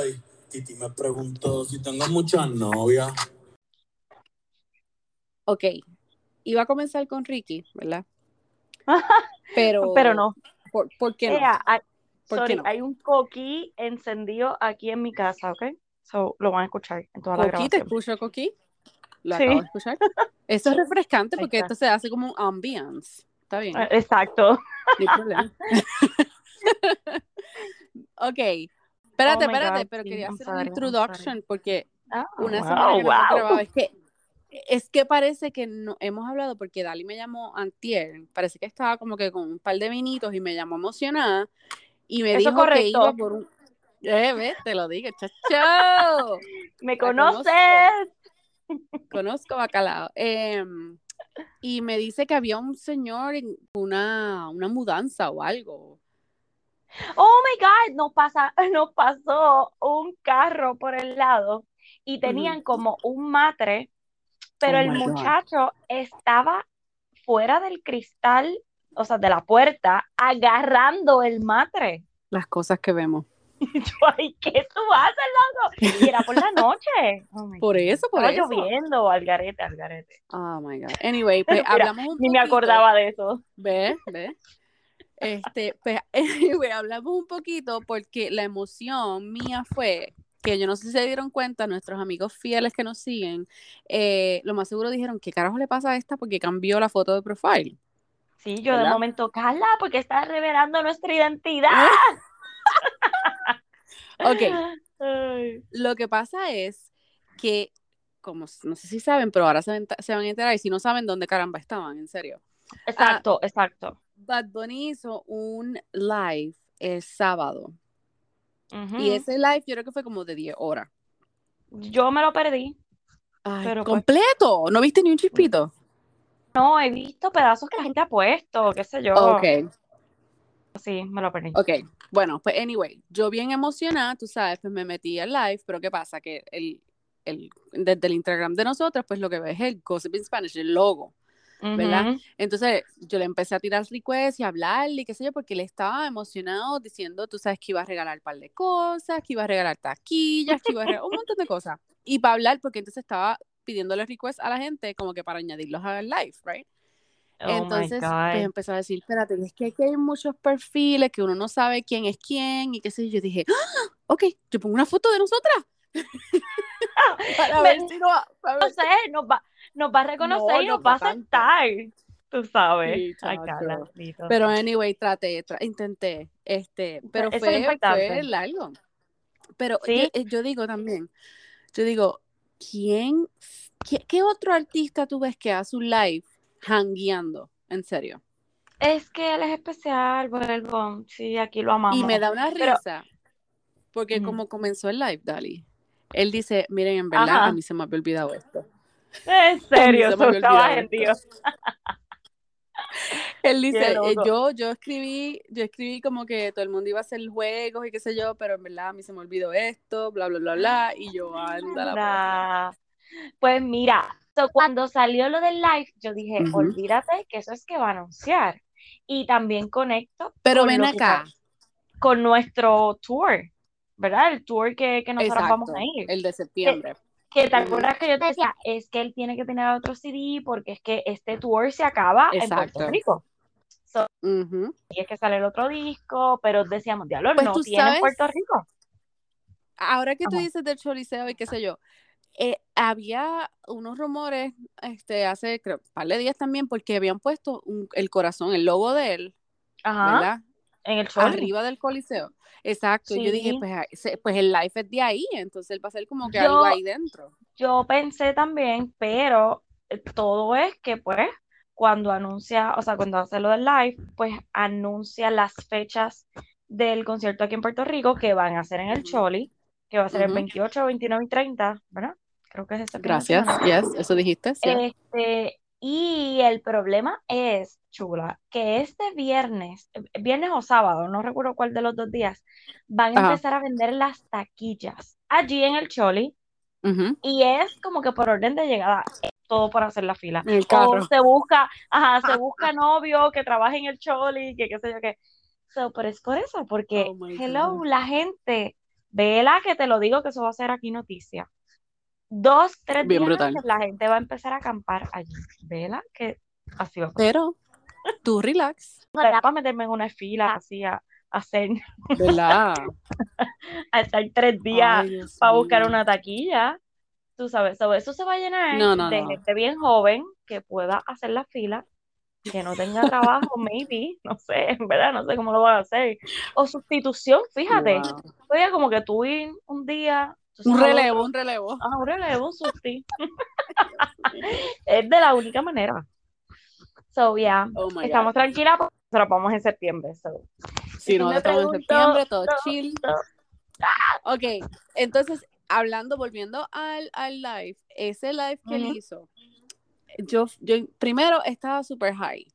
Ay, Titi me preguntó si tengo muchas novias. Ok, iba a comenzar con Ricky, ¿verdad? Pero, Pero no. ¿Por, por qué no? Ea, hay, ¿Por sorry, qué no? hay un coquí encendido aquí en mi casa, ¿ok? So, lo van a escuchar en toda la Coqui, ¿te grabación. escucho, Coqui? ¿Lo Sí. acabo de escuchar? Eso es refrescante porque esto se hace como un ambience. Está bien, Eh, Exacto. no hay problema. ok, espérate, Oh espérate, God, pero sí, quería hacer sorry, una I'm introduction porque Ah, una wow, semana que no wow. Es que, es que parece que no hemos hablado porque Dali me llamó antier. Parece que estaba como que con un par de vinitos y me llamó emocionada y me Eso dijo que correcto. iba por un. Eh, ves, te lo digo, chacho. ¿Me La conozco. conoces? Conozco Bacalao. Em, y me dice que había un señor en una, una mudanza o algo. Oh my God, nos pasa, nos pasó un carro por el lado y tenían como un matre, pero Oh el God. muchacho estaba fuera del cristal, o sea, de la puerta, agarrando el matre. Las cosas que vemos. Y yo, ay, ¿qué tú haces, loco? Y era por la noche. Oh Por eso, por Estaba eso. lloviendo, al garete, al garete. Oh my God. Anyway, pues Mira, hablamos un Ni me acordaba de eso. ¿Ves? ¿Ves? Este, pues, anyway, hablamos un poquito porque la emoción mía fue que yo no sé si se dieron cuenta, nuestros amigos fieles que nos siguen, eh, lo más seguro dijeron, ¿qué carajo le pasa a esta? Porque cambió la foto de profile. Sí, yo de momento, Carla, porque estás revelando nuestra identidad. Ok, Ay. lo que pasa es que, como no sé si saben, pero ahora se, van- se van a enterar y si no saben dónde caramba estaban, en serio. Exacto, exacto. Bad Bunny hizo un live el sábado y ese live yo creo que fue como de 10 horas. Yo me lo perdí. Ay, Pero, pues, completo, ¿no viste ni un chispito? No, he visto pedazos que la gente ha puesto, qué sé yo. Ok, Sí, me lo perdí. ok. Bueno, pues anyway, yo bien emocionada, tú sabes, pues me metí al live, pero ¿qué pasa? Que el, el, desde el Instagram de nosotros, pues lo que ves es el Gossip in Spanish, el logo, ¿verdad? Ujú. Entonces yo le empecé a tirar requests y a hablarle y qué sé yo, porque él estaba emocionado diciendo, tú sabes, que iba a regalar un par de cosas, que iba a regalar taquillas, que iba a regalar un montón de cosas. Y para hablar, porque entonces estaba pidiéndole requests a la gente como que para añadirlos al live, right? Oh Entonces, pues God. empezó a decir, espérate, es que aquí hay muchos perfiles que uno no sabe quién es quién y qué sé yo. Yo dije, ¡Ah! ok, yo pongo una foto de nosotras. para Me- ver si no, para No ver- sé, nos va, nos va a reconocer No, y no nos va a aceptar. Tú sabes. Sí, Ay. Carla. Pero anyway, traté, tra- intenté, este, pero Eso fue, fue largo. Pero Sí. yo, eh, yo digo también, yo digo, ¿quién, qué, qué otro artista tú ves que hace un live hangueando? En serio. Es que él es especial, Vuelvo. Sí, aquí lo amamos. Y me da una Pero- risa, porque como comenzó el live, Dali, él dice, miren, en verdad, Ajá. a mí se me había olvidado esto. En serio, tú estabas en. Dios. Él dice, eh, yo, yo escribí, yo escribí como que todo el mundo iba a hacer juegos y qué sé yo, pero en verdad a mí se me olvidó esto, bla, bla, bla, bla, y yo, anda la. Pues mira, so, cuando salió lo del live, yo dije, olvídate que eso es que va a anunciar. Y también conecto Pero con ven que acá, con nuestro tour, ¿verdad? El tour que, que nosotros exacto, vamos a ir. el de septiembre. Que te Ujú. acuerdas que yo te decía, es que él tiene que tener otro CD porque es que este tour se acaba en. Puerto Rico. So, y es que sale el otro disco, pero decíamos, diablo, Pues no tú tiene en sabes- Puerto Rico. Ahora que tú dices del choliseo y qué sé yo, eh, había unos rumores, este, hace creo, un par de días también, porque habían puesto un- el corazón, el logo de él, Ajá, ¿verdad? En el show. Arriba del coliseo. Exacto. y Yo dije, Sí. pues, pues el live es de ahí, entonces él va a ser como que Yo- algo ahí dentro. Yo pensé también, pero eh, todo es que pues cuando anuncia, o sea, cuando hace lo del live, pues anuncia las fechas del concierto aquí en Puerto Rico que van a ser en el. Choli, que va a ser el Ujú. 28, 29 y 30, ¿verdad? Creo que es ese Gracias. Yes, eso dijiste. sí. Este, y el problema es, chula, que este viernes, eh, viernes o sábado, no recuerdo cuál de los dos días, van a Ajá. empezar a vender las taquillas allí en el Choli. Y es como que por orden de llegada, todo por hacer la fila. O se busca, ajá, se busca novio que trabaje en el Choli, que qué sé yo qué. So, pero es por eso, porque, Oh hello, God. la gente Vela que te lo digo que eso va a ser aquí noticia. Dos, tres Bien días brutal. antes la gente va a empezar a acampar allí. Vela que así va a pasar. Pero tú relax, era para meterme en una fila así a, a hacer, ¿verdad? a estar tres días Ay, para buscar una taquilla. Tú sabes, so, eso se va a llenar No, no, de no. gente bien joven que pueda hacer la fila, que no tenga trabajo, maybe, no sé, en verdad, no sé cómo lo van a hacer. O sustitución, fíjate. Wow. Oye, como que tú ir un día, Un relevo, un relevo. ah, un relevo, un susti. Es de la única manera. So, yeah, Oh my God. estamos tranquilas porque nos vamos en septiembre. So. Si si no, estamos en septiembre, todo no, chill. no. Ok, entonces, hablando, volviendo al, al live, ese live que él hizo, yo, yo primero estaba super high.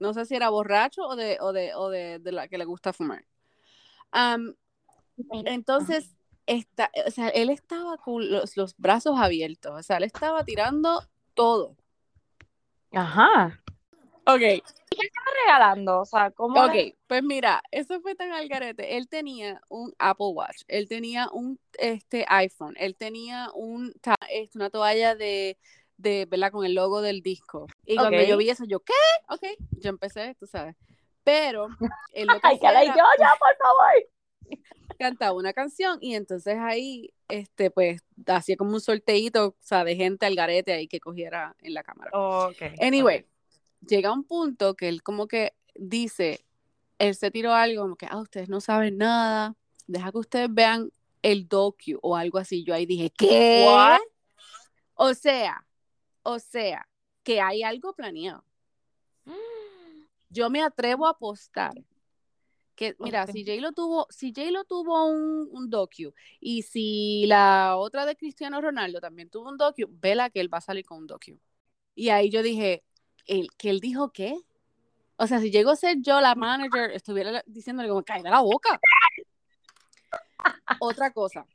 No sé si era borracho o de, o de, o de, de la que le gusta fumar. Entonces, esta, o sea, él estaba con los, los brazos abiertos, o sea, él estaba tirando todo. Ajá. Ok, está regalando? O sea, ¿cómo? Ok, pues mira, eso fue tan al garete. Él tenía un Apple Watch, él tenía un este iPhone, él tenía un este, una toalla de, de, ¿verdad? Con el logo del disco. Y cuando yo vi eso, yo, ¿qué? Ok, yo empecé, tú sabes. Pero él lo que Ay, que era, yo, ya, por favor. cantaba una canción y entonces ahí, este, pues, hacía como un sorteíto, o sea, de gente al garete ahí que cogiera en la cámara. Ok. Anyway, llega un punto que él como que dice, él se tiró algo como que, ah, ustedes no saben nada, deja que ustedes vean el docu o algo así. Yo ahí dije, ¿qué? What? O sea, o sea, que hay algo planeado. Yo me atrevo a apostar que, mira, si Jay lo tuvo, si Jay lo tuvo un, un docu y si la otra de Cristiano Ronaldo también tuvo un docu, vela que él va a salir con un docu. Y ahí yo dije, ¿el, que él dijo qué? O sea, si llego a ser yo la manager, estuviera diciéndole como, cállate la boca. Otra cosa,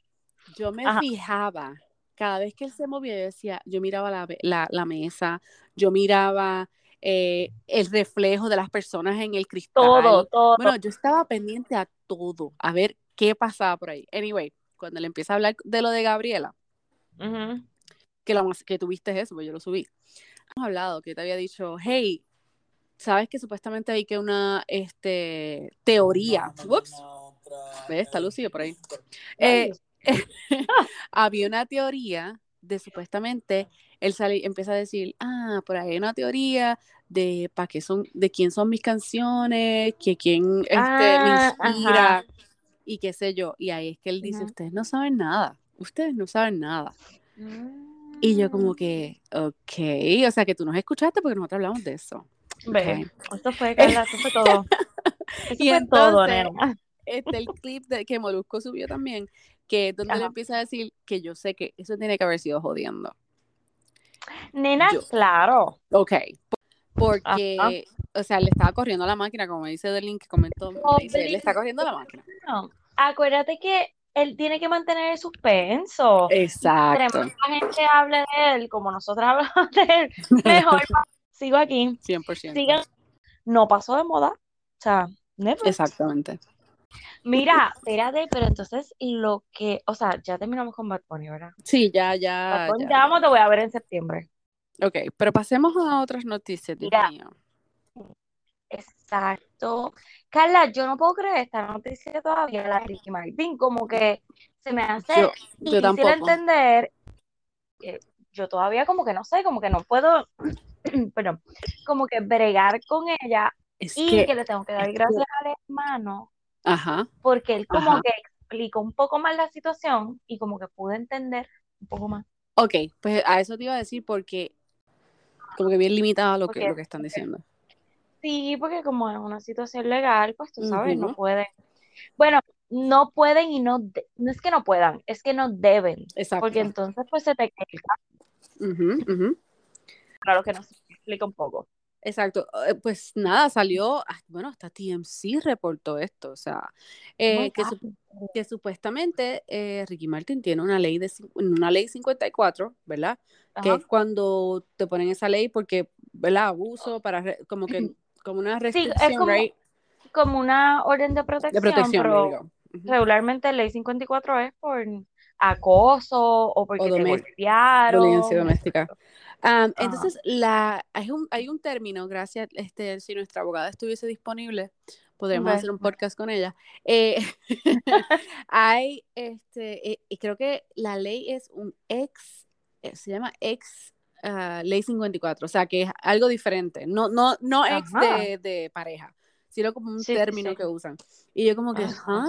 yo me Ajá. fijaba, cada vez que él se movía, yo decía, yo miraba la, la, la mesa, yo miraba eh, el reflejo de las personas en el cristal. Todo, todo. Bueno, yo estaba pendiente a todo, a ver qué pasaba por ahí. Anyway, cuando le empieza a hablar de lo de Gabriela, que, lo, que tuviste eso, pues yo lo subí. Hemos hablado, que te había dicho, hey, ¿sabes que supuestamente hay que una este, teoría? Ups, ¿ves? Está lucido por ahí. Eh, había una teoría de supuestamente él sale, empieza a decir, ah, por ahí hay una teoría de para qué son, de quién son mis canciones, que quién este, Ah, me inspira ajá. y qué sé yo. Y ahí es que él dice, ustedes no saben nada, ustedes no saben nada. Y yo como que, ok, o sea que tú nos escuchaste porque nosotros hablamos de eso. Ve, Ok. esto fue, Carla, esto fue todo. Esto Y fue todo, nena. Este el clip de, que Molusco subió también, que es donde le empieza a decir que yo sé que eso tiene que haber sido jodiendo. Nena, Yo- claro. Ok, porque, o sea, le estaba corriendo la máquina, como dice Delin que comentó, dice, le está corriendo la máquina. No, acuérdate que él tiene que mantener el suspenso. Exacto, Entre más gente hable de él, como nosotros hablamos de él, mejor. Sigo aquí. 100%. Sigan. No pasó de moda. O sea, never. Exactamente. Mira, espérate, pero entonces lo que, o sea, ya terminamos con Bad Bunny, ¿verdad? Sí, ya, ya, Bad Bunny, ya, amo, te voy a ver en septiembre. Ok, pero pasemos a otras noticias, Dios Mira. mío. Exacto. Carla, yo no puedo creer esta noticia todavía, la Ricky Martin, como que se me hace Yo, yo difícil entender. eh, yo todavía como que no sé, como que no puedo, perdón, como que bregar con ella Es y que, que le tengo que dar es que- gracias al hermano ajá, porque él como Ajá. que explicó un poco más la situación y como que pude entender un poco más. ok, pues a eso te iba a decir porque como que bien limitado lo que, lo que están diciendo. Sí, porque como es una situación legal, pues tú sabes, no pueden. Bueno, no pueden y no, de- no es que no puedan, es que no deben, Exacto. porque entonces pues se te el caso, Ujú, ujú. para lo que nos explica un poco. Exacto, eh, pues nada, salió, ah, bueno, hasta TMC reportó esto, o sea, eh, que, su- que supuestamente eh, Ricky Martin tiene una ley de una ley 54, ¿verdad? Que es cuando te ponen esa ley porque, ¿verdad? Abuso para como que como una restricción, como right? Como una orden de protección, De protección, pero regularmente ley 54 es por acoso o porque te domes- golpearon. Violencia doméstica. Entonces, la, hay, un, hay un término, gracias, este, si nuestra abogada estuviese disponible, podríamos hacer un podcast con ella. Eh, hay, este, eh, y creo que la ley es un ex, eh, se llama ex ah, ley 54, o sea, que es algo diferente, no, no, no ex de, de pareja, sino como un Sí, término sí. que usan. Y yo como que. ¿ah?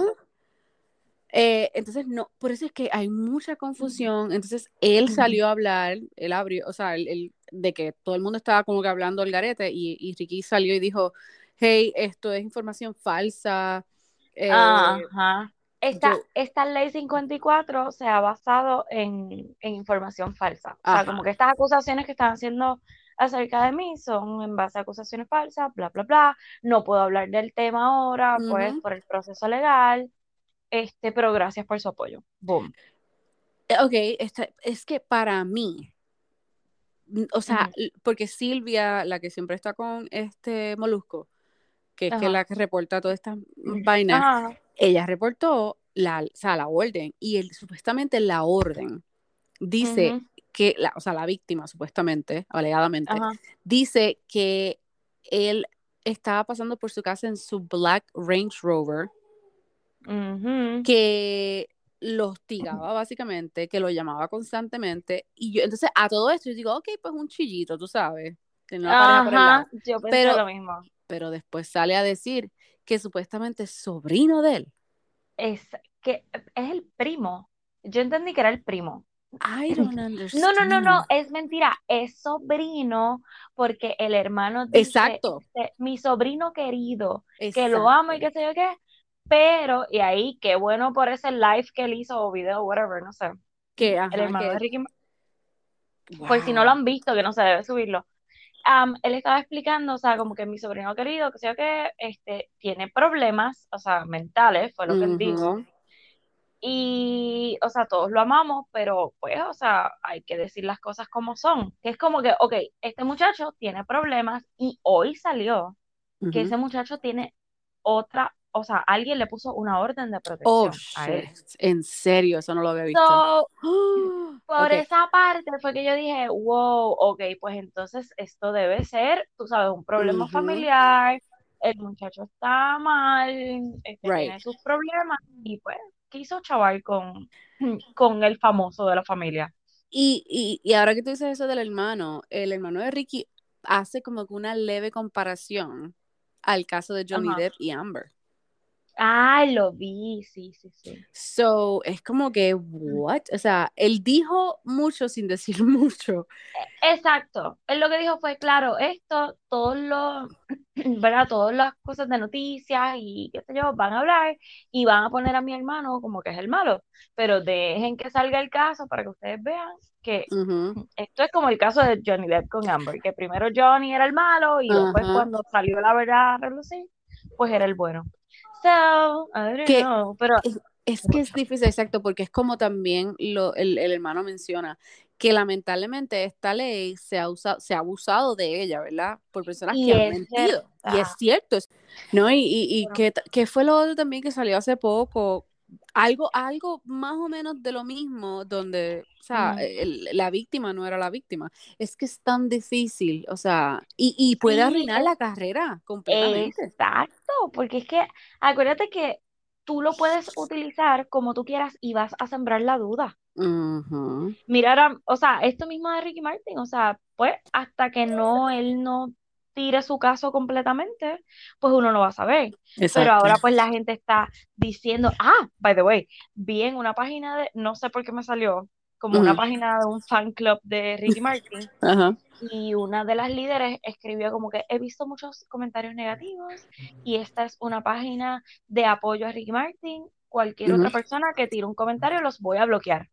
Eh, entonces, no, por eso es que hay mucha confusión. Entonces, él salió a hablar, él abrió, o sea, él, él- de que todo el mundo estaba como que hablando al garete y, y Ricky salió y dijo, hey, esto es información falsa. eh, Ajá. Esta, yo- esta ley 54 se ha basado en, en información falsa. O sea, como que estas acusaciones que están haciendo acerca de mí son en base a acusaciones falsas, bla, bla, bla. No puedo hablar del tema ahora, pues, por el proceso legal. Este, pero gracias por su apoyo. Boom. eh, ok, esta- es que para mí, o sea, porque Silvia, la que siempre está con este Molusco, que es que la que reporta todas estas vainas, Ajá. Ella reportó la, o sea, la orden y él, supuestamente la orden dice que, la, o sea, la víctima supuestamente, alegadamente, dice que él estaba pasando por su casa en su Black Range Rover, que lo hostigaba básicamente, que lo llamaba constantemente y yo, entonces a todo esto yo digo, ok, pues un chillito, tú sabes, tiene una pareja por el lado, Ajá. Yo pensé Pero- lo mismo. pero después sale a decir que supuestamente es sobrino de él. Es que es el primo. Yo entendí que era el primo. I don't No, no, no, no, understand. es mentira, es sobrino porque el hermano dice, Exacto. mi sobrino querido, que lo amo y qué sé yo qué, pero, y ahí, qué bueno por ese live que él hizo o video, whatever, no sé, Que, el hermano de Ricky, por si no lo wow. han visto, que no se debe subirlo. Am, él estaba explicando, o sea, como que mi sobrino querido, que yo qué, este, tiene problemas, o sea, mentales, fue lo que él dijo. Y, o sea, todos lo amamos, pero pues, o sea, hay que decir las cosas como son. Que es como que, ok, este muchacho tiene problemas y hoy salió que Ujú. ese muchacho tiene otra, o sea, alguien le puso una orden de Oh, protección a él. En serio, eso no lo había visto. So, Oh, por esa parte fue que yo dije, wow, ok, pues entonces esto debe ser, tú sabes, un problema familiar, el muchacho está mal, este, Right. tiene sus problemas y pues quiso chaval con, con el famoso de la familia. Y, y, y ahora que tú dices eso del hermano, el hermano de Ricky hace como que una leve comparación al caso de Johnny. Depp y Amber. Ay, lo vi, sí, sí, sí. So, es como que, what? O sea, él dijo mucho sin decir mucho. Exacto. Él lo que dijo fue, claro, esto, todos los, ¿verdad? Todas las cosas de noticias y qué sé yo, van a hablar y van a poner a mi hermano como que es el malo, pero dejen que salga el caso para que ustedes vean que esto es como el caso de Johnny Depp con Amber, que primero Johnny era el malo y después cuando salió la verdad a relucir, pues era el bueno. So, I don't Que- know, pero Es, es que es difícil, exacto, porque es como también lo, el, el hermano menciona, que lamentablemente esta ley se ha usado, se ha abusado de ella, ¿verdad? Por personas Y que han mentido. Y es cierto, ¿no? Y, y, y Bueno. que, que fue lo otro también que salió hace poco, algo, algo más o menos de lo mismo, donde, o sea, el- la víctima no era la víctima. Es que es tan difícil, o sea, y, y puede Sí, arruinar la carrera completamente. Exacto, porque es que acuérdate que tú lo puedes utilizar como tú quieras y vas a sembrar la duda. Mira, ahora, o sea, esto mismo de Ricky Martin, o sea, pues hasta que no él no tire su caso completamente, pues uno no va a saber. Pero ahora pues la gente está diciendo, ah, by the way, vi en una página de, no sé por qué me salió, como una página de un fan club de Ricky Martin, y una de las líderes escribió como que he visto muchos comentarios negativos y esta es una página de apoyo a Ricky Martin. Cualquier otra persona que tire un comentario los voy a bloquear.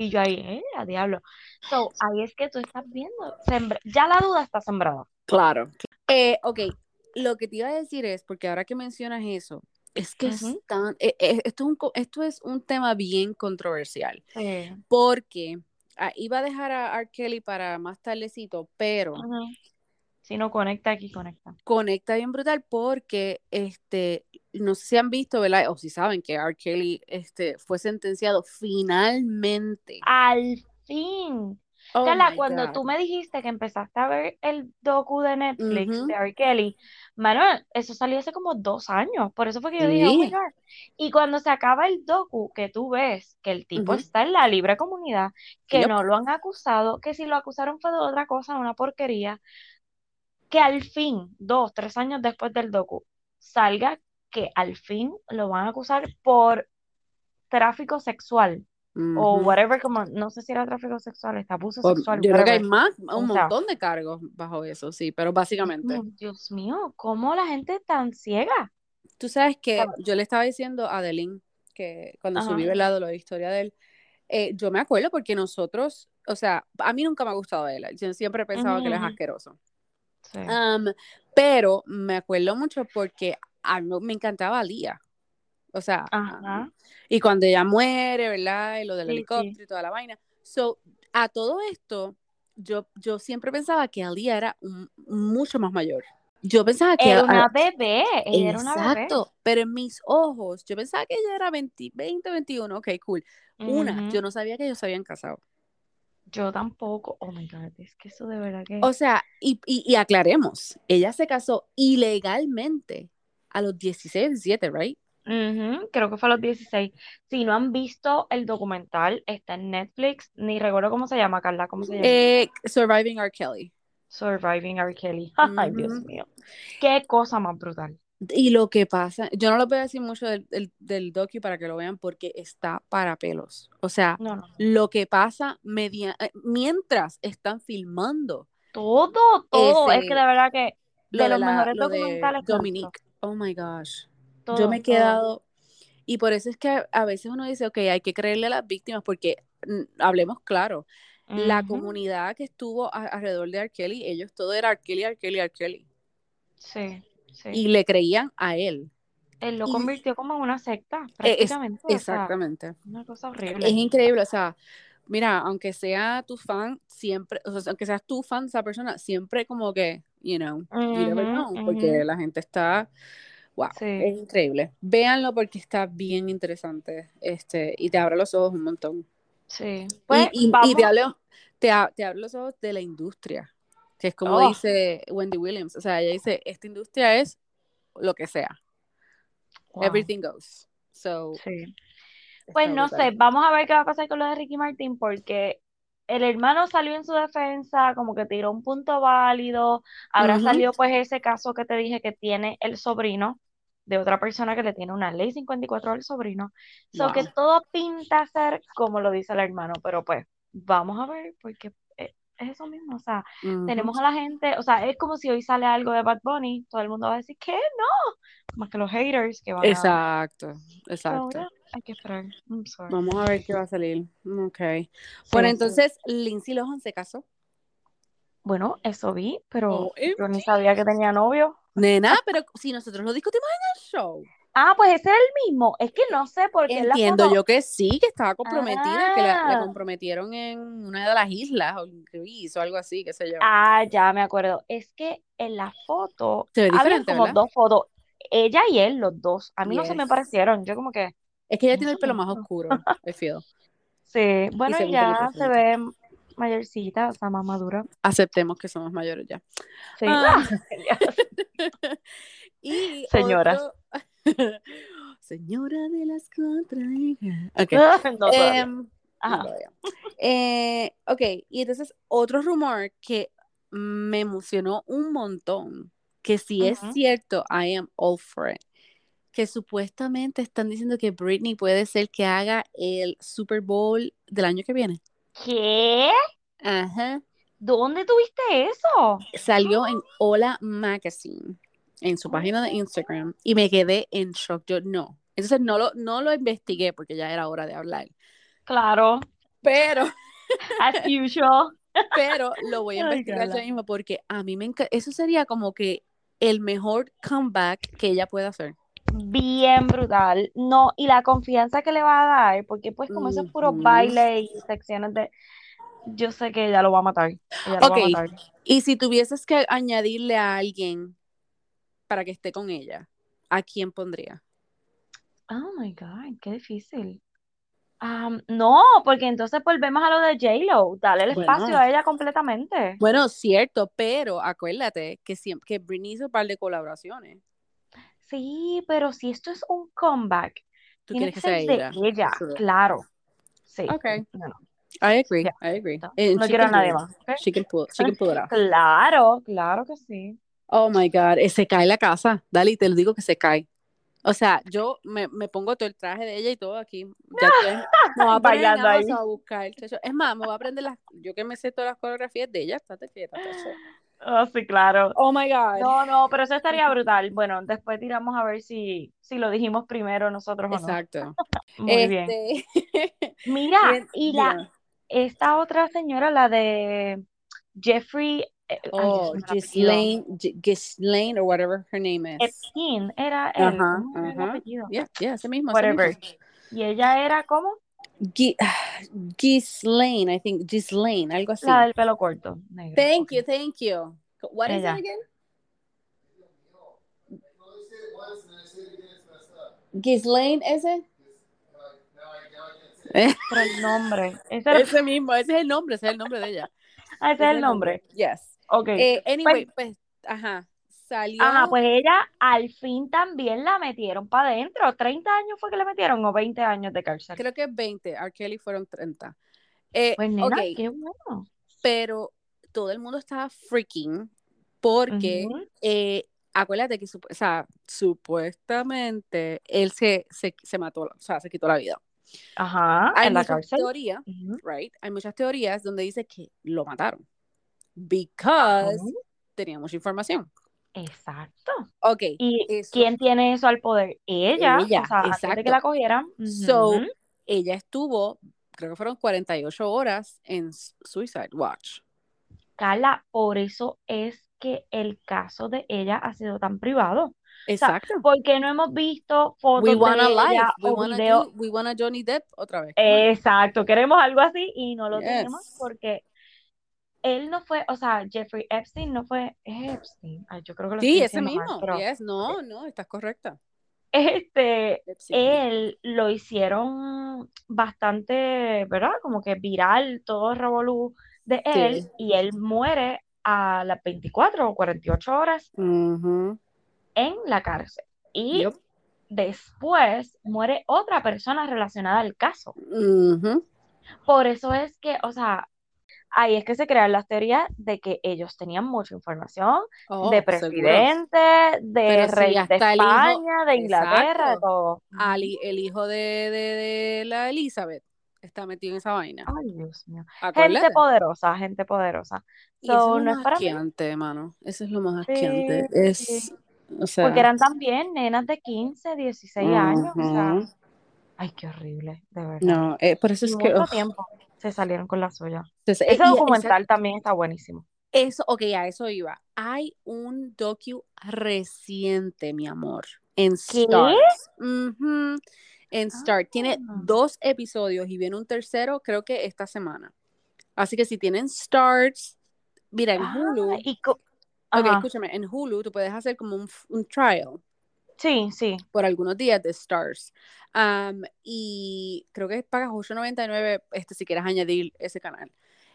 Y yo ahí, eh, a diablo. So, ahí es que tú estás viendo, sembra- ya la duda está sembrada. Claro. Eh, ok, lo que te iba a decir es, porque ahora que mencionas eso, es que es Ujú. tan- eh, eh, esto, es un, esto es un tema bien controversial, porque ah, iba a dejar a R. Kelly para más tardecito, pero. Si no conecta aquí, conecta. conecta bien brutal porque este no sé si han visto, ¿verdad? O si saben que R. Kelly este, fue sentenciado finalmente. Al fin. Oh Carla, cuando God. tú me dijiste que empezaste a ver el docu de Netflix de R. Kelly, Manuel, eso salió hace como dos años. Por eso fue que yo dije, oh my. God. Y cuando se acaba el docu, que tú ves que el tipo está en la libre comunidad, que Yep. no lo han acusado, que si lo acusaron fue de otra cosa, una porquería, que al fin, dos, tres años después del docu, salga que al fin lo van a acusar por tráfico sexual o whatever, como no sé si era tráfico sexual, este abuso sexual, yo creo que hay whatever. más, O un sea, montón de cargos bajo eso, sí, pero básicamente. Dios, Dios mío, ¿cómo la gente es tan ciega? Tú sabes que yo le estaba diciendo a Adeline que cuando subí ajá, ¿verdad? la historia de él, eh, yo me acuerdo porque nosotros, o sea, a mí nunca me ha gustado él, yo siempre he pensado que él es asqueroso. Sí, Am, pero me acuerdo mucho porque a mí me encantaba Lía. O sea, y cuando ella muere, ¿verdad? Y lo del sí, sí, helicóptero y toda la vaina. So, a todo esto, yo, yo siempre pensaba que Alía era un- mucho más mayor. Yo pensaba que era a- una bebé, ella era una bebé, Exacto, pero en mis ojos, yo pensaba que ella era 20, 20, 21, ok, cool. Una, Ujú, yo no sabía que ellos se habían casado. Yo tampoco, oh my God, es que eso de verdad que, O sea, y, y, y aclaremos, ella se casó ilegalmente a los 16, 17, ¿right? Creo que fue a los 16. Si no han visto el documental, está en Netflix, ni recuerdo cómo se llama, Carla, ¿cómo se llama? Eh, Surviving R. Kelly. Surviving R. Kelly. Ay, Dios mío. Qué cosa más brutal. Y lo que pasa, yo no les voy a decir mucho del, del, del docu para que lo vean porque está para pelos. O sea, No, no. lo que pasa media, eh, mientras están filmando Todo, todo. Es que de verdad que lo de de los la, mejores lo de documentales visto. Dominique. Oh my gosh. Yo me he todo. quedado, y por eso es que a, veces uno dice, ok, hay que creerle a las víctimas porque mm, hablemos claro, la comunidad que estuvo a- alrededor de R. Kelly, ellos todo era R. Kelly, R. Kelly, R. Kelly. Sí, sí. Y le creían a él. Él lo Y convirtió como en una secta, e- es, prácticamente. O sea, exactamente. una cosa Es horrible. increíble, o sea, mira, aunque sea tu fan, siempre, o sea, aunque seas tu fan de esa persona, siempre como que, you know, you never know, ujú. porque la gente está, wow, Sí, es increíble. Véanlo porque está bien interesante, este, y te abre los ojos un montón. sí. Y, Pues y, y vamos. te, abre, te, te abre los ojos de la industria, que es como Oh, dice Wendy Williams, o sea, ella dice, esta industria es lo que sea, wow. everything goes. So, Sí. Pues no brutal. sé, vamos a ver qué va a pasar con lo de Ricky Martin, porque el hermano salió en su defensa, como que tiró un punto válido. Ahora Ujú. salió pues ese caso que te dije que tiene el sobrino de otra persona que le tiene una ley 54 al sobrino. So que todo pinta ser como lo dice el hermano, pero pues vamos a ver, porque es es eso mismo, o sea, tenemos a la gente, o sea, es como si hoy sale algo de Bad Bunny, todo el mundo va a decir que no, más que los haters que van a... Exacto, So, exacto. yeah, hay que esperar. I'm sorry. Vamos a ver qué va a salir. Ok. Bueno, Sí, entonces Lindsay Lohan se casó. Bueno, eso vi, pero yo ni sabía que tenía novio. Nena, pero si nosotros lo discutimos en el show. Ah, pues ese era el mismo. Es que no sé por qué en la Entiendo foto. yo que sí, que estaba comprometida, que la, la Ah, comprometieron en una de las islas o en Greece o algo así, qué sé yo. ah, ya me acuerdo. Es que en la foto Se ve diferente, como ¿verdad? dos fotos. Ella y él, los dos. A mí no se me parecieron. Yo como que, Es que ella tiene el pelo más oscuro, I feel. Sí, bueno, y ya se ve mayorcita, o sea, más madura. Aceptemos que somos mayores ya. Sí. Ah, Ah, y Señoras. otro. Señora de las cuatro hijas. Ok. No. Em, no. Eh, ok, y entonces otro rumor que me emocionó un montón, que si es cierto, I am all for it, que supuestamente están diciendo que Britney puede ser que haga el Super Bowl del año que viene. ¿Qué? Ajá. ¿Dónde tuviste eso? Salió en Hola Magazine, en su página de Instagram, y me quedé en shock. Yo no. Entonces no lo, no lo investigué porque ya era hora de hablar. Claro, Pero as usual. pero lo voy a investigar ya mismo porque a mí me encanta, eso sería como que el mejor comeback que ella pueda hacer. Bien brutal. No, y la confianza que le va a dar, porque pues como esos puros Ujú. bailes y secciones de... yo sé que ella lo va a matar. Ella lo Ok. va a matar. Y si tuvieses que añadirle a alguien para que esté con ella, ¿a quién pondría? Oh my God, qué difícil. No, porque entonces volvemos a lo de J-Lo, dale el Bueno. espacio a ella completamente. Bueno, cierto, pero acuérdate que siempre que Britney hizo un par de colaboraciones. Sí, pero si esto es un comeback, Tú tiene quieres que ser de ella. ella, True. claro. Sí. Ok. No, no, I agree. I agree. no. She quiero a nadie más. She can pull, she can pull it off. Claro, claro que sí. Oh my God, eh, se cae la casa. Dale, te lo digo que se cae. O sea, yo me, me pongo todo el traje de ella y todo aquí. Ya estoy- me voy a Bailando ahí. A buscar. chacho. Es más, me voy a aprender las. Yo que me sé todas las coreografías de ella, estate quieta. Oh, sí, claro. Oh my God. No, no, pero eso estaría brutal. Bueno, después tiramos a ver si, si lo dijimos primero nosotros o no. Exacto. Muy bien. Este, Mira, bien, y la, esta otra señora, la de Jeffrey, Oh, el apellido. Ghislaine, Ghislaine or whatever her name is. Epstein era él. Ajá, ¿Cómo era el ajá. apellido? Yeah, yeah, ese mismo, ese Whatever. mismo. Y ella era como Ghi- Ghislaine, I think, Ghislaine, algo así. la del pelo corto, negro. Thank Ok. you, thank you. What is Ella. it again? Ghislaine, ese. Eh, Pero el nombre. Ese, era- ese mismo, ese es el nombre, ese es el nombre de ella. ah, ese es el nombre. Yes. Ok. Eh, anyway, pues, ajá, salió. Ajá, pues ella al fin también la metieron para adentro. ¿30 años fue que le metieron o 20 años de cárcel? Creo que 20, R. Kelly fueron 30. Eh, Pues nena, ok, qué bueno. pero todo el mundo estaba freaking porque eh, acuérdate que o sea, supuestamente él se, se, se mató, o sea, se quitó la vida. Ajá, Hay en la muchas cárcel. right? Hay muchas teorías donde dice que lo mataron because Ajá. tenía mucha información. Exacto. Ok, ¿Y eso. quién tiene eso al poder? Ella, Ella, o sea, antes de que exacto. la cogieran. So, ella estuvo, creo que fueron 48 horas en Suicide Watch. Carla, por eso es que el caso de ella ha sido tan privado. Exacto. Porque no hemos visto fotos We de wanna live, ella we o wanna, video. do- we wanna Johnny Depp otra vez. Exacto, queremos algo así y no lo tenemos porque él no fue, o sea, Jeffrey Epstein no fue, es Epstein. Ay, yo creo que lo Sí, ese mal, mismo. pero Yes, no, no, estás correcta. este, él lo hicieron bastante, ¿verdad? Como que viral todo revolú de él Sí. y él muere a las 24 o 48 horas Ujú. en la cárcel. Y Yep. después muere otra persona relacionada al caso. Por eso es que, o sea, ahí es que se crean las teorías de que ellos tenían mucha información Oh, de seguro. presidente, de Pero sí, rey de hasta el hijo- España, de Inglaterra, de todo. Ali- el hijo de, de, de la Elizabeth está metido en esa vaina. Ay, Dios mío. Acuérdate. Gente poderosa, gente poderosa. Y eso So, es no lo es más asqueante, mano. Eso es lo más Sí, asqueante. sí. Es, o sea, porque eran también nenas de 15, 16 años, o sea, ay, qué horrible, de verdad. No, eh, por eso Y es que, tiempo se salieron con la suya. Entonces, Ese y documental esa- también está buenísimo. eso, ok, a eso iba. Hay un docu reciente, mi amor, en ¿Qué? Stars. Ujú, En Star. Tiene Ah. dos episodios y viene un tercero, creo que esta semana. Así que si tienen Stars, mira, en Ah, Hulu, y co- ok, escúchame, en Hulu tú puedes hacer como un, un trial Sí, sí. por algunos días de Stars. Am, y creo que pagas $8.99 este, si quieres añadir ese canal.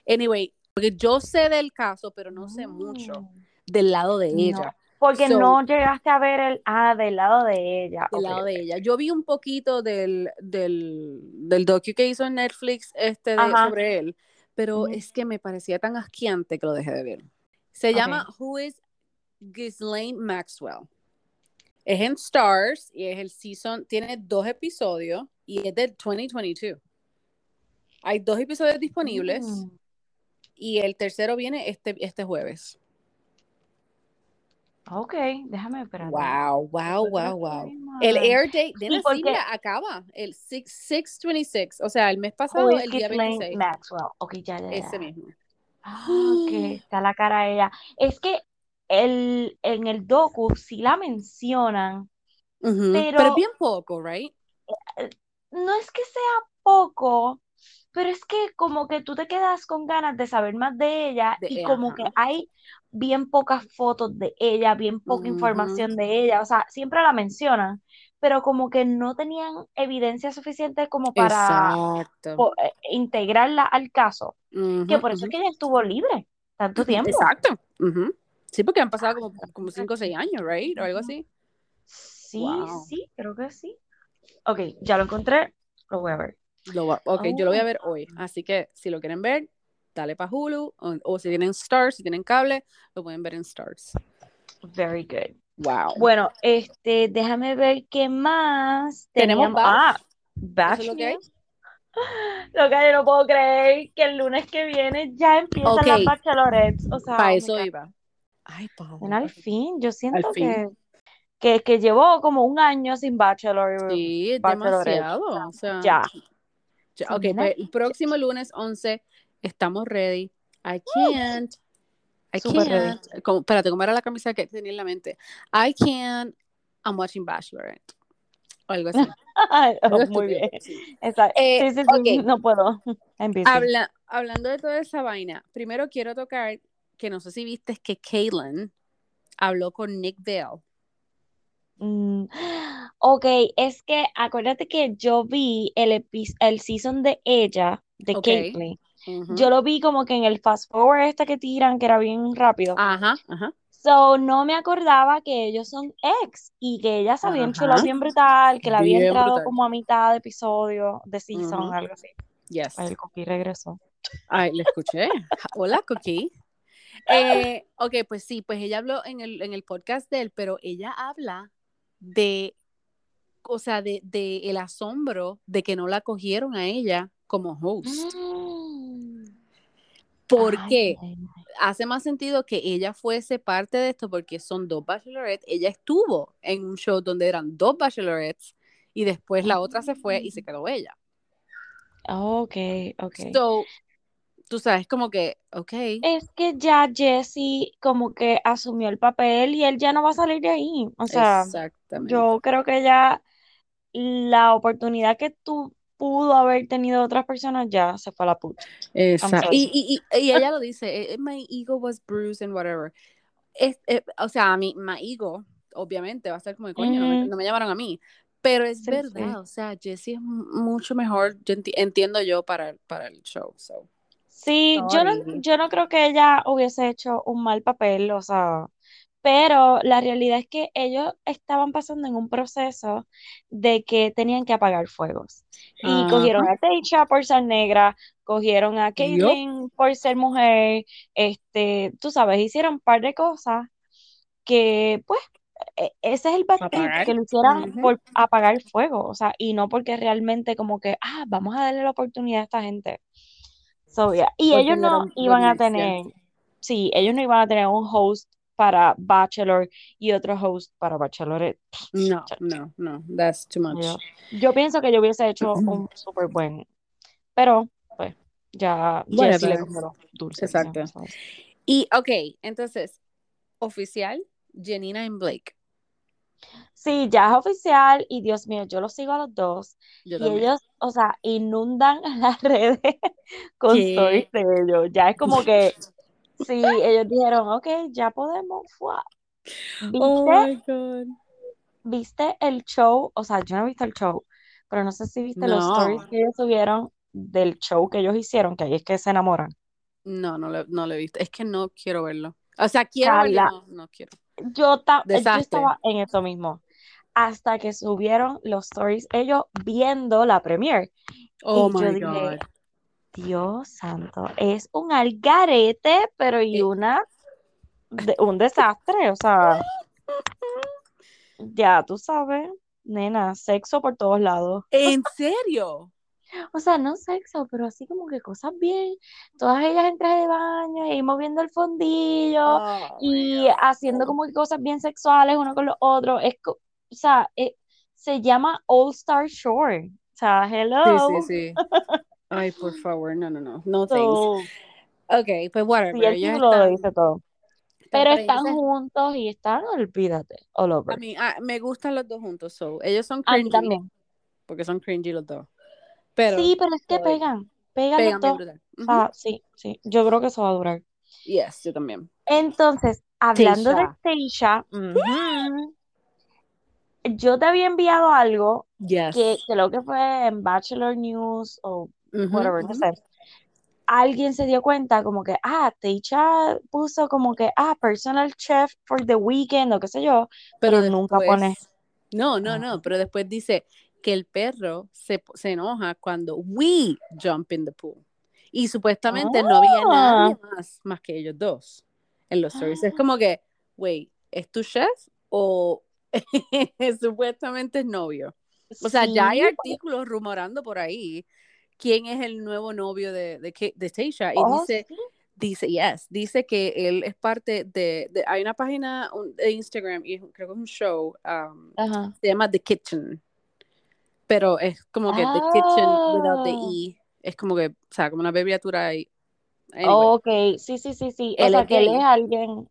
Anyway, porque yo sé del caso, pero no sé mucho Mm. del lado de No, ella. Porque So- no llegaste a ver el, ah, del lado de ella. Del lado de ella. Yo vi un poquito del, del, del docu que hizo en Netflix este de- sobre él, pero es que me parecía tan asqueante que lo dejé de ver. Se llama Who is Ghislaine Maxwell. Es en Stars y es el season, tiene dos episodios y es del 2022. Hay dos episodios disponibles Mm. y el tercero viene este, este jueves. Ok, déjame esperar. Wow, wow, wow, wow. El air date, nena, sí, porque- mira, acaba. El 6, 626. O sea, el mes pasado, el día Ghislaine 26. Maxwell. Ok, ya, ya, Ese mismo. Ah, que está la cara de ella. Es que el, en el docu sí la mencionan. Pero- bien poco, right? No es que sea poco, pero es que como que tú te quedas con ganas de saber más de ella De- y como ajá. que hay bien pocas fotos de ella, bien poca información de ella, o sea, siempre la mencionan, pero como que no tenían evidencia suficiente como para po- eh, integrarla al caso, que por eso es que ella estuvo libre tanto tiempo. Exacto. Sí, porque han pasado como, como 5 o 6 años, right? O algo así. Sí, Wow. sí, creo que sí. Ok, ya lo encontré, lo voy a ver. Lo va- ok, yo lo voy a Oh. ver hoy. Así que si lo quieren ver, dale para Hulu. O, o si tienen Stars, si tienen cable, lo pueden ver en Stars. Very good. Wow. Bueno, este, déjame ver qué más Tenemos teníamos. Ah, Bash ¿Eso es lo que hay? News. Lo que yo no puedo creer que el lunes que viene ya empiezan Ok. las bachelorettes. O sea, Para eso iba. Ay, padre. Bueno, al fin, yo siento fin. que, que, que llevo como un año sin bachelor. Sí, demasiado. O sea, Ya. ya, Sí, ok, nena. pues el próximo lunes 11 estamos ready. I can't. I ready. can't. Como, espérate, ¿cómo era la camisa que tenía en la mente? I can't. I'm watching Bachelorette. O algo así. Oh, muy estúpido, bien. sí. Exacto. Eh, sí, sí, sí, ok. no puedo. Habla- hablando de toda esa vaina, primero quiero tocar que no sé si viste es que Kaylin habló con Nick Vale. Mm, ok, es que acuérdate que yo vi el, el season de ella, de Ok. Caitlyn. Yo lo vi como que en el fast forward este que tiran, que era bien rápido. Ajá, ajá. So, no me acordaba que ellos son ex y que ella se había enchulado bien brutal, que la había entrado brutal. como a mitad de episodio, de season, algo así. Yes. Ay, el cookie regresó. Ay, le escuché. Hola, Cookie. Eh, ok, pues sí, pues ella habló en el, en el podcast de él, pero ella habla de, o sea, de, de el asombro de que no la cogieron a ella como host. ¿Por Ay, qué? nena. Hace más sentido que ella fuese parte de esto porque son dos bachelorettes. Ella estuvo en un show donde eran dos bachelorettes y después la otra se fue y se quedó ella. Ok, ok. So, tú sabes, como que, ok. Es que ya Jesse como que asumió el papel y él ya no va a salir de ahí. O sea, Exactamente. yo creo que ya la oportunidad que tú pudo haber tenido otras personas ya se fue a la puta. Exacto. Y, y, y, y ella lo dice, eh, my ego was bruised and whatever. Es, eh, o sea, a mí, my ego, obviamente, va a ser como coño, no, me, no me llamaron a mí. Pero es Sí, verdad, sí. o sea, Jessie es mucho mejor, yo enti- entiendo yo, para, para el show. So. Sí, yo no, yo no creo que ella hubiese hecho un mal papel, o sea, pero la realidad es que ellos estaban pasando en un proceso de que tenían que apagar fuegos. Y cogieron Ajá. a Teisha por ser negra, cogieron a. Caitlyn por ser mujer, este, tú sabes, hicieron un par de cosas que, pues, e- ese es el Apagar. que lo hicieran por apagar fuego, o sea, y no porque realmente como que, ah, vamos a darle la oportunidad a esta gente. So, yeah. Y Porque ellos no iban a tener, sí, ellos no iban a tener un host para Bachelor y otro host para Bachelorette. No, no, no, that's too much. Yo, yo pienso que yo hubiese hecho un súper buen, pero pues ya Jessie le Whatever. cogió los dulces. Exacto. ya. Y, ok, entonces, oficial, Janina y Blake. Sí, ya es oficial y Dios mío, yo los sigo a los dos Yo y también. ellos, o sea, inundan las redes con ¿Qué? stories de ellos. Ya es como que, sí, ellos dijeron, ok, ya podemos. fuá. Oh ¿Viste? my God. ¿Viste el show? O sea, yo no he visto el show, pero no sé si viste los stories que ellos subieron del show que ellos hicieron, que ahí es que se enamoran. no, no lo, no lo he visto. Es que no quiero verlo. O sea, quiero verlo, no, no quiero. yo, ta- yo Desastre. estaba en eso mismo, hasta que subieron los stories ellos viendo la premiere. Oh Y yo my dije, God. Dios santo, es un algarete, pero y Eh, una, de- un desastre, o sea, ya tú sabes, nena, sexo por todos lados. ¿En serio? O sea, no sexo, pero así como que cosas bien, todas ellas en traje de baño y moviendo el fondillo Oh y haciendo como que cosas bien sexuales uno con los otros. Es, co- o sea, eh, se llama All Star Shore. O sea, Sí, sí, hello. sí. Ay, por favor, no, no, no. No thanks. So, Ok, pues sí, whatever. el Ellos título lo están, dice todo. están Pero están juntos y están, olvídate, all a mí, ah, me gustan los dos juntos. So, ellos son A mí cringy, también. porque son cringy los dos. Pero Sí, pero es que pegan, pegan los pegan bien dos. brutal. O Ujú. sea, sí, sí, yo creo que eso va a durar. Yes, yo también. Entonces, hablando de ujú, yo te había enviado algo Yes. que creo que fue en Bachelor News o whatever, no ujú. sé. Alguien se dio cuenta como que, ah, Tasha puso como que, ah, personal chef for the weekend o qué sé yo, Pero pero nunca pone. no, no, Ah. no, pero después dice que el perro se, se enoja cuando we jump in the pool. Y supuestamente no había nadie Ah. más, más que ellos dos en los stories. Es como que, wait, ¿es tu chef o supuestamente es novio? O sea, ya hay Sí, artículos rumorando por ahí quién es el nuevo novio de, de, de Tasha. Y oh, dice, sí. dice, yes, dice que él es parte de, de- hay una página de Instagram y creo que es un show, um, se llama The Kitchen, pero es como que The Kitchen without the Ah. E, es como que, o sea, como una abreviatura ahí. Anyway, Ok, sí, sí, sí, sí. O sea, es que él es alguien,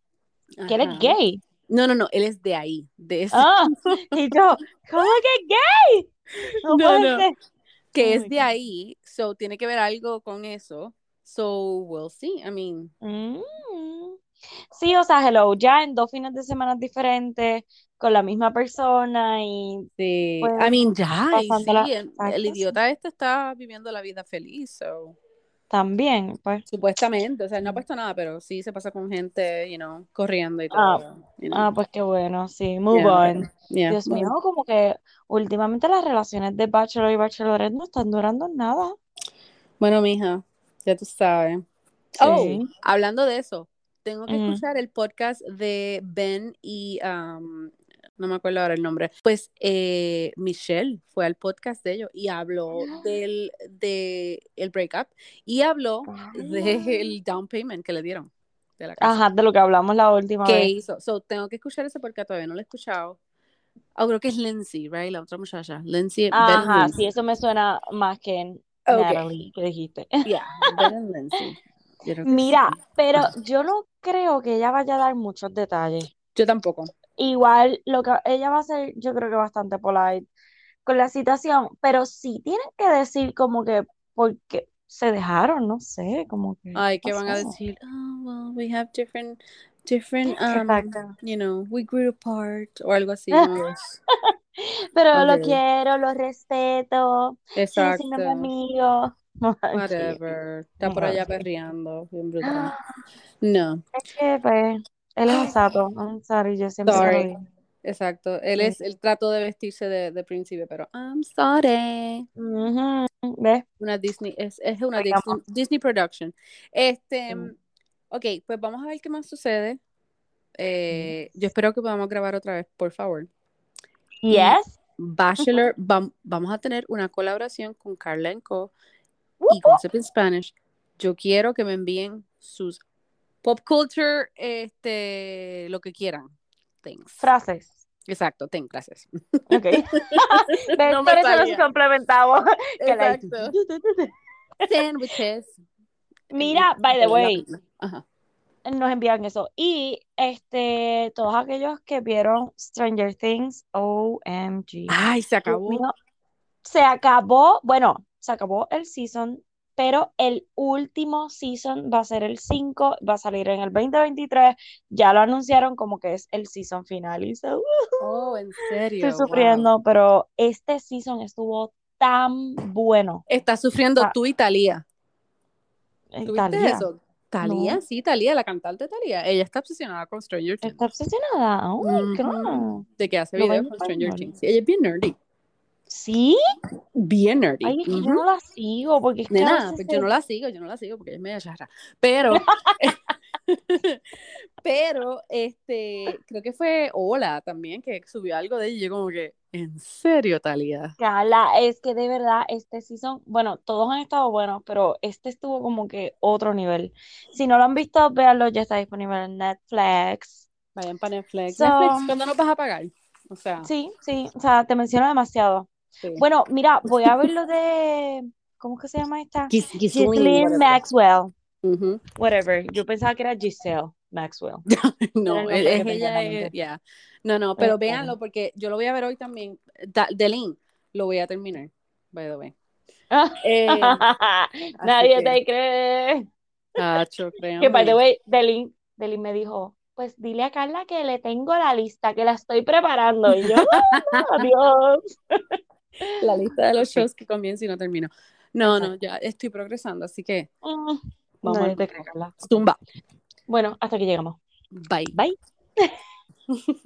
que él es gay. No, no, no, él es de ahí, de ese, Ah, y yo, ¿cómo que gay? No No, no. que Oh es de ahí, so tiene que ver algo con eso. So we'll see. I mean, Mm. Sí, o sea, hello, ya en dos fines de semana diferentes, con la misma persona y sí, pues I mean, ya, y sí, el, el idiota este está viviendo la vida feliz, so. También, pues. Supuestamente, o sea, no ha Mm. puesto nada, pero sí se pasa con gente, you know, corriendo y Ah, todo, you know. ah, pues qué bueno, sí, move Yeah, on. Yeah, Dios mío, como que últimamente las relaciones de bachelor y bachelorette no están durando nada. Bueno, mija, ya tú sabes. Oh, hablando de eso, tengo que Ujú. escuchar el podcast de Ben y um, no me acuerdo ahora el nombre. Pues eh, Michelle fue al podcast de ellos y habló del de el breakup y habló del down payment que le dieron de la casa. Ajá, de lo que hablamos la última ¿Qué vez. hizo? So, tengo que escuchar ese porque todavía no lo he escuchado. Oh, creo que es Lindsay, right? La otra muchacha. Lindsay, Ben Ajá, sí, Lindsay. eso me suena más que en Ok. Natalie que dijiste. Yeah, Ben Lindsay. Mira, sí. pero yo no creo que ella vaya a dar muchos detalles. Yo tampoco. Igual, lo que ella va a ser, yo creo que bastante polite con la situación, pero sí tienen que decir como que porque se dejaron, no sé, como que Ay, que van a decir, oh, well, we have different, different, um, Exacto. you know, we grew apart, o algo así, Pero lo quiero, lo respeto, Exacto. amigo. Ay, Whatever. Está por allá sí. perreando, bien brutal. No, Es que, pues, él es un sato. I'm sorry, yo siempre sorry. Exacto. Él es, él trató de vestirse de, de príncipe, pero I'm sorry. Ujú, ¿Ves? Una Disney, es, es una Disney. Disney production. Este, mm, ok, pues vamos a ver qué más sucede. Eh, yo espero que podamos grabar otra vez, por favor. Yes. Bachelor, vam- vamos a tener una colaboración con Carla and Co. Y Gossip in Spanish. Yo quiero que me envíen sus pop culture, este, lo que quieran. Thanks. Frases. Exacto, thanks, gracias. Ok. No me eso nos complementamos. Exacto. Sandwiches. Mira, by the way, Ajá. nos envían eso. Y este, todos aquellos que vieron Stranger Things, OMG. Ay, se acabó. se acabó, bueno, se acabó el season, pero el último season va a ser el 5, va a salir en el 2023. Ya lo anunciaron como que es el season final. Y so, Oh, en serio. estoy Wow. sufriendo, pero este season estuvo tan bueno. Está sufriendo Ah, tú y Talía. ¿Tuviste Italia eso? Talía, No. sí, Talía, la cantante Talía. Ella está obsesionada con Stranger Things. está obsesionada. Oh my Ujú. God. De que hace videos con Stranger. Things. Sí, ella es bien nerdy. ¿Sí? Bien nerdy. Ay, es que yo no la sigo porque es que a Nena, veces pues yo no la sigo, yo no la sigo porque ella es media charra. Pero, pero, este, creo que fue Ola también que subió algo de ella y yo como que, ¿en serio, Talía? Cala, es que de verdad este season, bueno, todos han estado buenos, pero este estuvo como que otro nivel. Si no lo han visto, véanlo, ya está disponible en Netflix. Vayan para Netflix. So- Netflix, ¿cuándo nos vas a pagar? O sea, Sí, sí, o sea, te menciono demasiado. Sí. Bueno, mira, voy a ver lo de, ¿cómo es que se llama esta? Gis- Ghislaine. Maxwell, whatever. Yo pensaba que era Giselle Maxwell. No, el es, ella, es- ya. No, no, pero Este. véanlo porque yo lo voy a ver hoy también. Delin, lo voy a terminar, by the way. Eh, Nadie que- te cree. Tacho, Que by the way, Delin, Delin me dijo, pues dile a Carla que le tengo la lista, que la estoy preparando. Y yo, "Ah, adiós. La lista de los shows que comienzo y no termino. No, no, ya estoy progresando, así que Mm, Vamos al- te zumba. Bueno, hasta aquí llegamos. Bye. Bye.